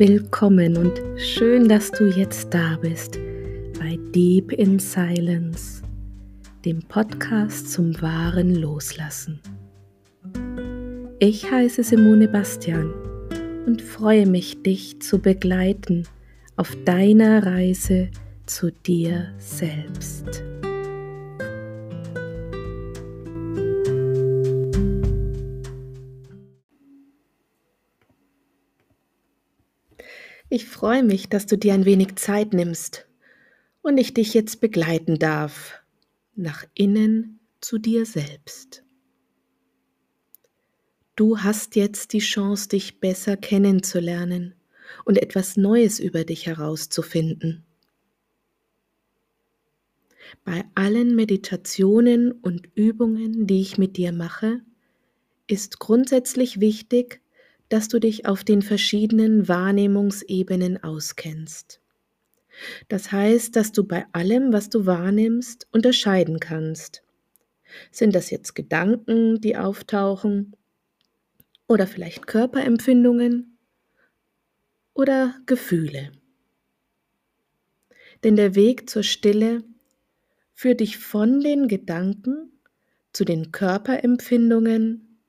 willkommen und schön, dass du jetzt da bist bei Deep in Silence, dem Podcast zum wahren Loslassen. Ich heiße Simone Bastian und freue mich, dich zu begleiten auf deiner Reise zu dir selbst. Ich freue mich, dass du dir ein wenig Zeit nimmst und ich dich jetzt begleiten darf nach innen zu dir selbst. Du hast jetzt die Chance, dich besser kennenzulernen und etwas Neues über dich herauszufinden. Bei allen Meditationen und Übungen, die ich mit dir mache, ist grundsätzlich wichtig, dass du dich auf den verschiedenen Wahrnehmungsebenen auskennst. Das heißt, dass du bei allem, was du wahrnimmst, unterscheiden kannst. Sind das jetzt Gedanken, die auftauchen? Oder vielleicht Körperempfindungen? Oder Gefühle? Denn der Weg zur Stille führt dich von den Gedanken zu den Körperempfindungen,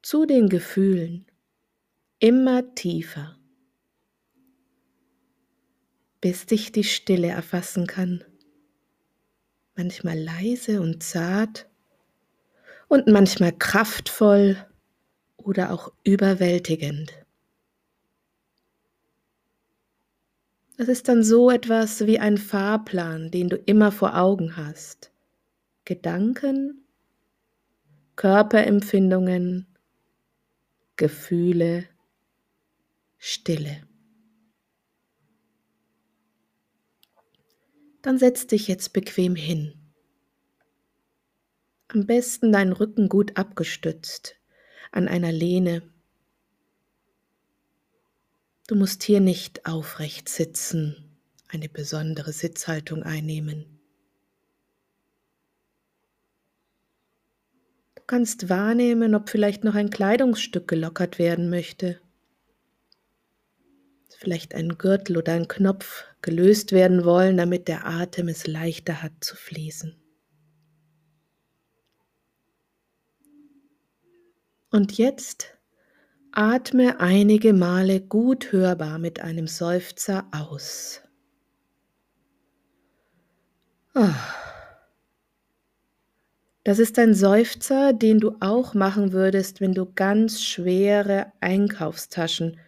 zu den Gefühlen immer tiefer, bis dich die Stille erfassen kann. Manchmal leise und zart und manchmal kraftvoll oder auch überwältigend. Es ist dann so etwas wie ein Fahrplan, den du immer vor Augen hast. Gedanken, Körperempfindungen, Gefühle, Stille. Dann setz dich jetzt bequem hin. Am besten deinen Rücken gut abgestützt an einer Lehne. Du musst hier nicht aufrecht sitzen, eine besondere Sitzhaltung einnehmen. Du kannst wahrnehmen, ob vielleicht noch ein Kleidungsstück gelockert werden möchte vielleicht ein Gürtel oder ein Knopf gelöst werden wollen, damit der Atem es leichter hat zu fließen. Und jetzt atme einige Male gut hörbar mit einem Seufzer aus. Oh. Das ist ein Seufzer, den du auch machen würdest, wenn du ganz schwere Einkaufstaschen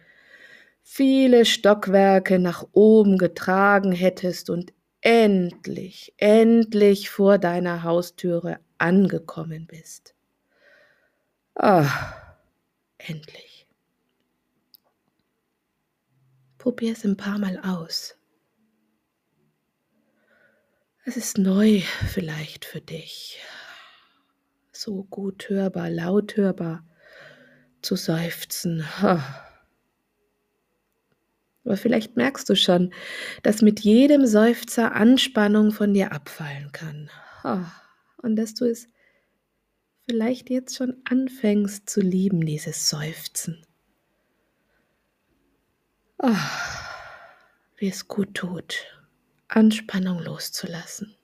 viele Stockwerke nach oben getragen hättest und endlich, endlich vor deiner Haustüre angekommen bist. Ah, endlich. Probier es ein paar Mal aus. Es ist neu vielleicht für dich. So gut hörbar, laut hörbar zu seufzen. Ah. Aber vielleicht merkst du schon, dass mit jedem Seufzer Anspannung von dir abfallen kann. Und dass du es vielleicht jetzt schon anfängst zu lieben, dieses Seufzen. Oh, wie es gut tut, Anspannung loszulassen.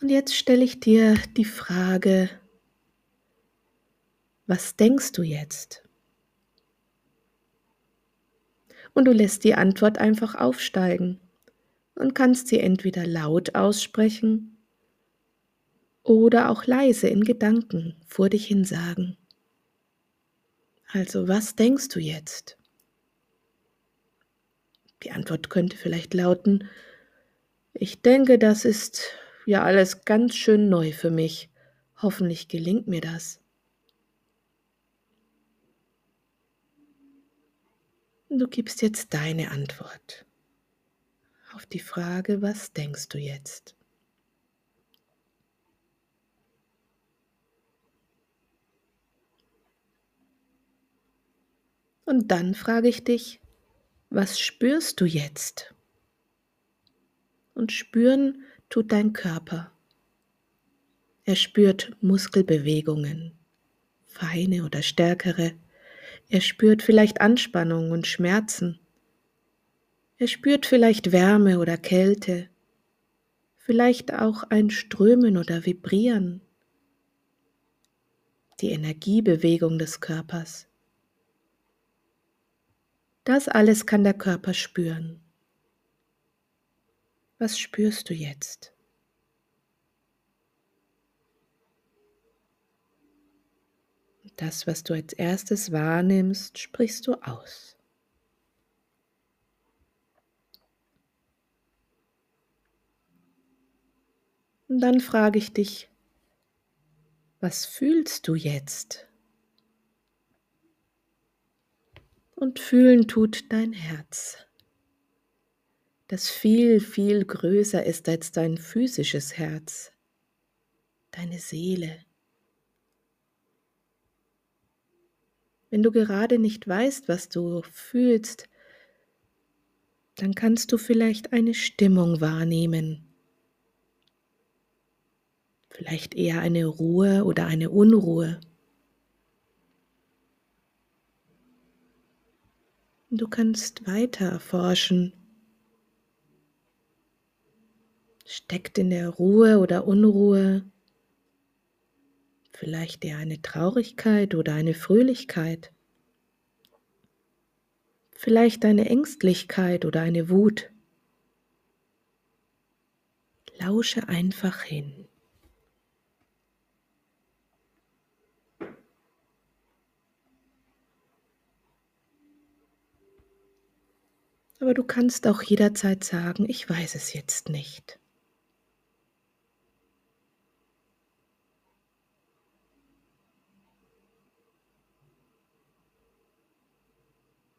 Und jetzt stelle ich dir die Frage, was denkst du jetzt? Und du lässt die Antwort einfach aufsteigen und kannst sie entweder laut aussprechen oder auch leise in Gedanken vor dich hin sagen. Also, was denkst du jetzt? Die Antwort könnte vielleicht lauten, ich denke, das ist ja alles ganz schön neu für mich. Hoffentlich gelingt mir das. Du gibst jetzt deine Antwort auf die Frage, was denkst du jetzt? Und dann frage ich dich, was spürst du jetzt? Und spüren tut dein Körper. Er spürt Muskelbewegungen, feine oder stärkere. Er spürt vielleicht Anspannung und Schmerzen. Er spürt vielleicht Wärme oder Kälte, vielleicht auch ein Strömen oder Vibrieren, die Energiebewegung des Körpers. Das alles kann der Körper spüren. Was spürst du jetzt? Das, was du als erstes wahrnimmst, sprichst du aus. Und dann frage ich dich, was fühlst du jetzt? Und fühlen tut dein Herz, das viel, viel größer ist als dein physisches Herz, deine Seele. Wenn du gerade nicht weißt, was du fühlst, dann kannst du vielleicht eine Stimmung wahrnehmen, vielleicht eher eine Ruhe oder eine Unruhe. Du kannst weiter erforschen. Steckt in der Ruhe oder Unruhe vielleicht eher eine Traurigkeit oder eine Fröhlichkeit, vielleicht eine Ängstlichkeit oder eine Wut. Lausche einfach hin. Aber du kannst auch jederzeit sagen, ich weiß es jetzt nicht.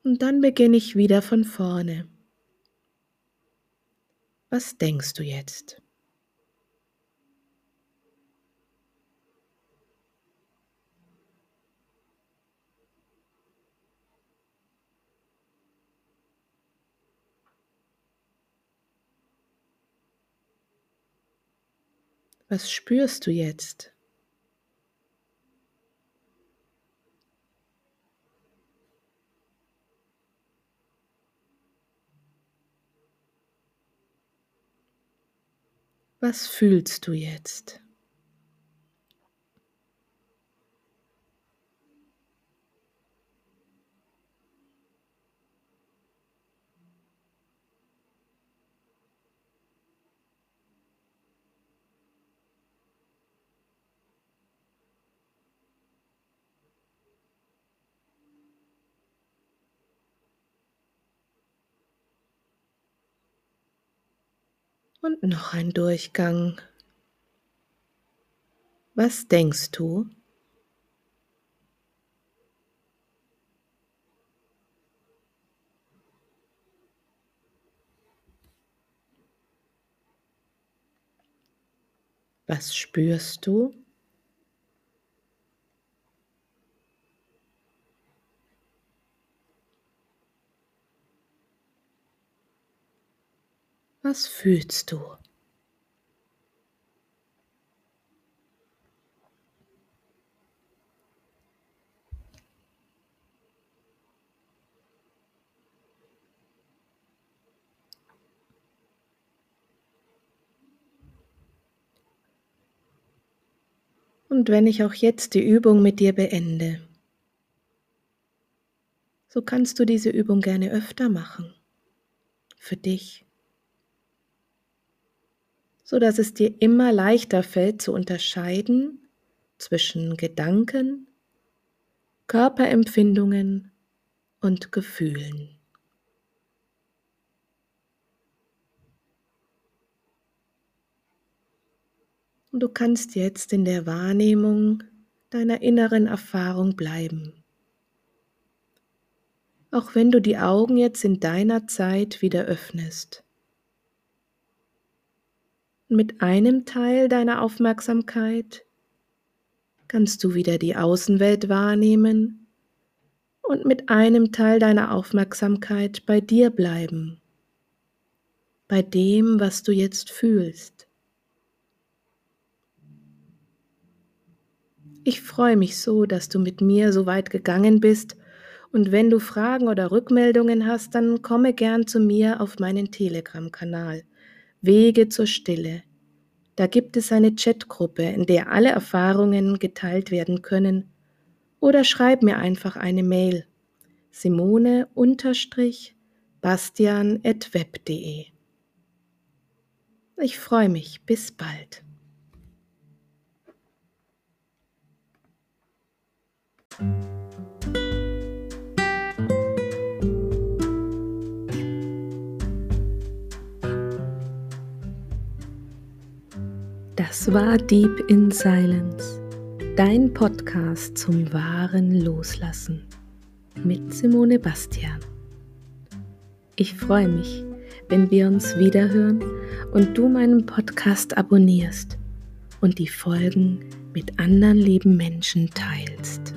Und dann beginne ich wieder von vorne. Was denkst du jetzt? Was spürst du jetzt? Was fühlst du jetzt? Und noch ein Durchgang. Was denkst du? Was spürst du? Was fühlst du? Und wenn ich auch jetzt die Übung mit dir beende, so kannst du diese Übung gerne öfter machen. Für dich so dass es dir immer leichter fällt zu unterscheiden zwischen Gedanken, Körperempfindungen und Gefühlen. Und du kannst jetzt in der Wahrnehmung deiner inneren Erfahrung bleiben. Auch wenn du die Augen jetzt in deiner Zeit wieder öffnest mit einem Teil deiner Aufmerksamkeit? Kannst du wieder die Außenwelt wahrnehmen und mit einem Teil deiner Aufmerksamkeit bei dir bleiben, bei dem, was du jetzt fühlst. Ich freue mich so, dass du mit mir so weit gegangen bist. Und wenn du Fragen oder Rückmeldungen hast, dann komme gern zu mir auf meinen Telegram-Kanal Wege zur Stille. Da gibt es eine Chatgruppe, in der alle Erfahrungen geteilt werden können. Oder schreib mir einfach eine Mail. Simone-bastian.web.de Ich freue mich. Bis bald. Das war Deep in Silence, dein Podcast zum wahren Loslassen mit Simone Bastian. Ich freue mich, wenn wir uns wiederhören und du meinen Podcast abonnierst und die Folgen mit anderen lieben Menschen teilst.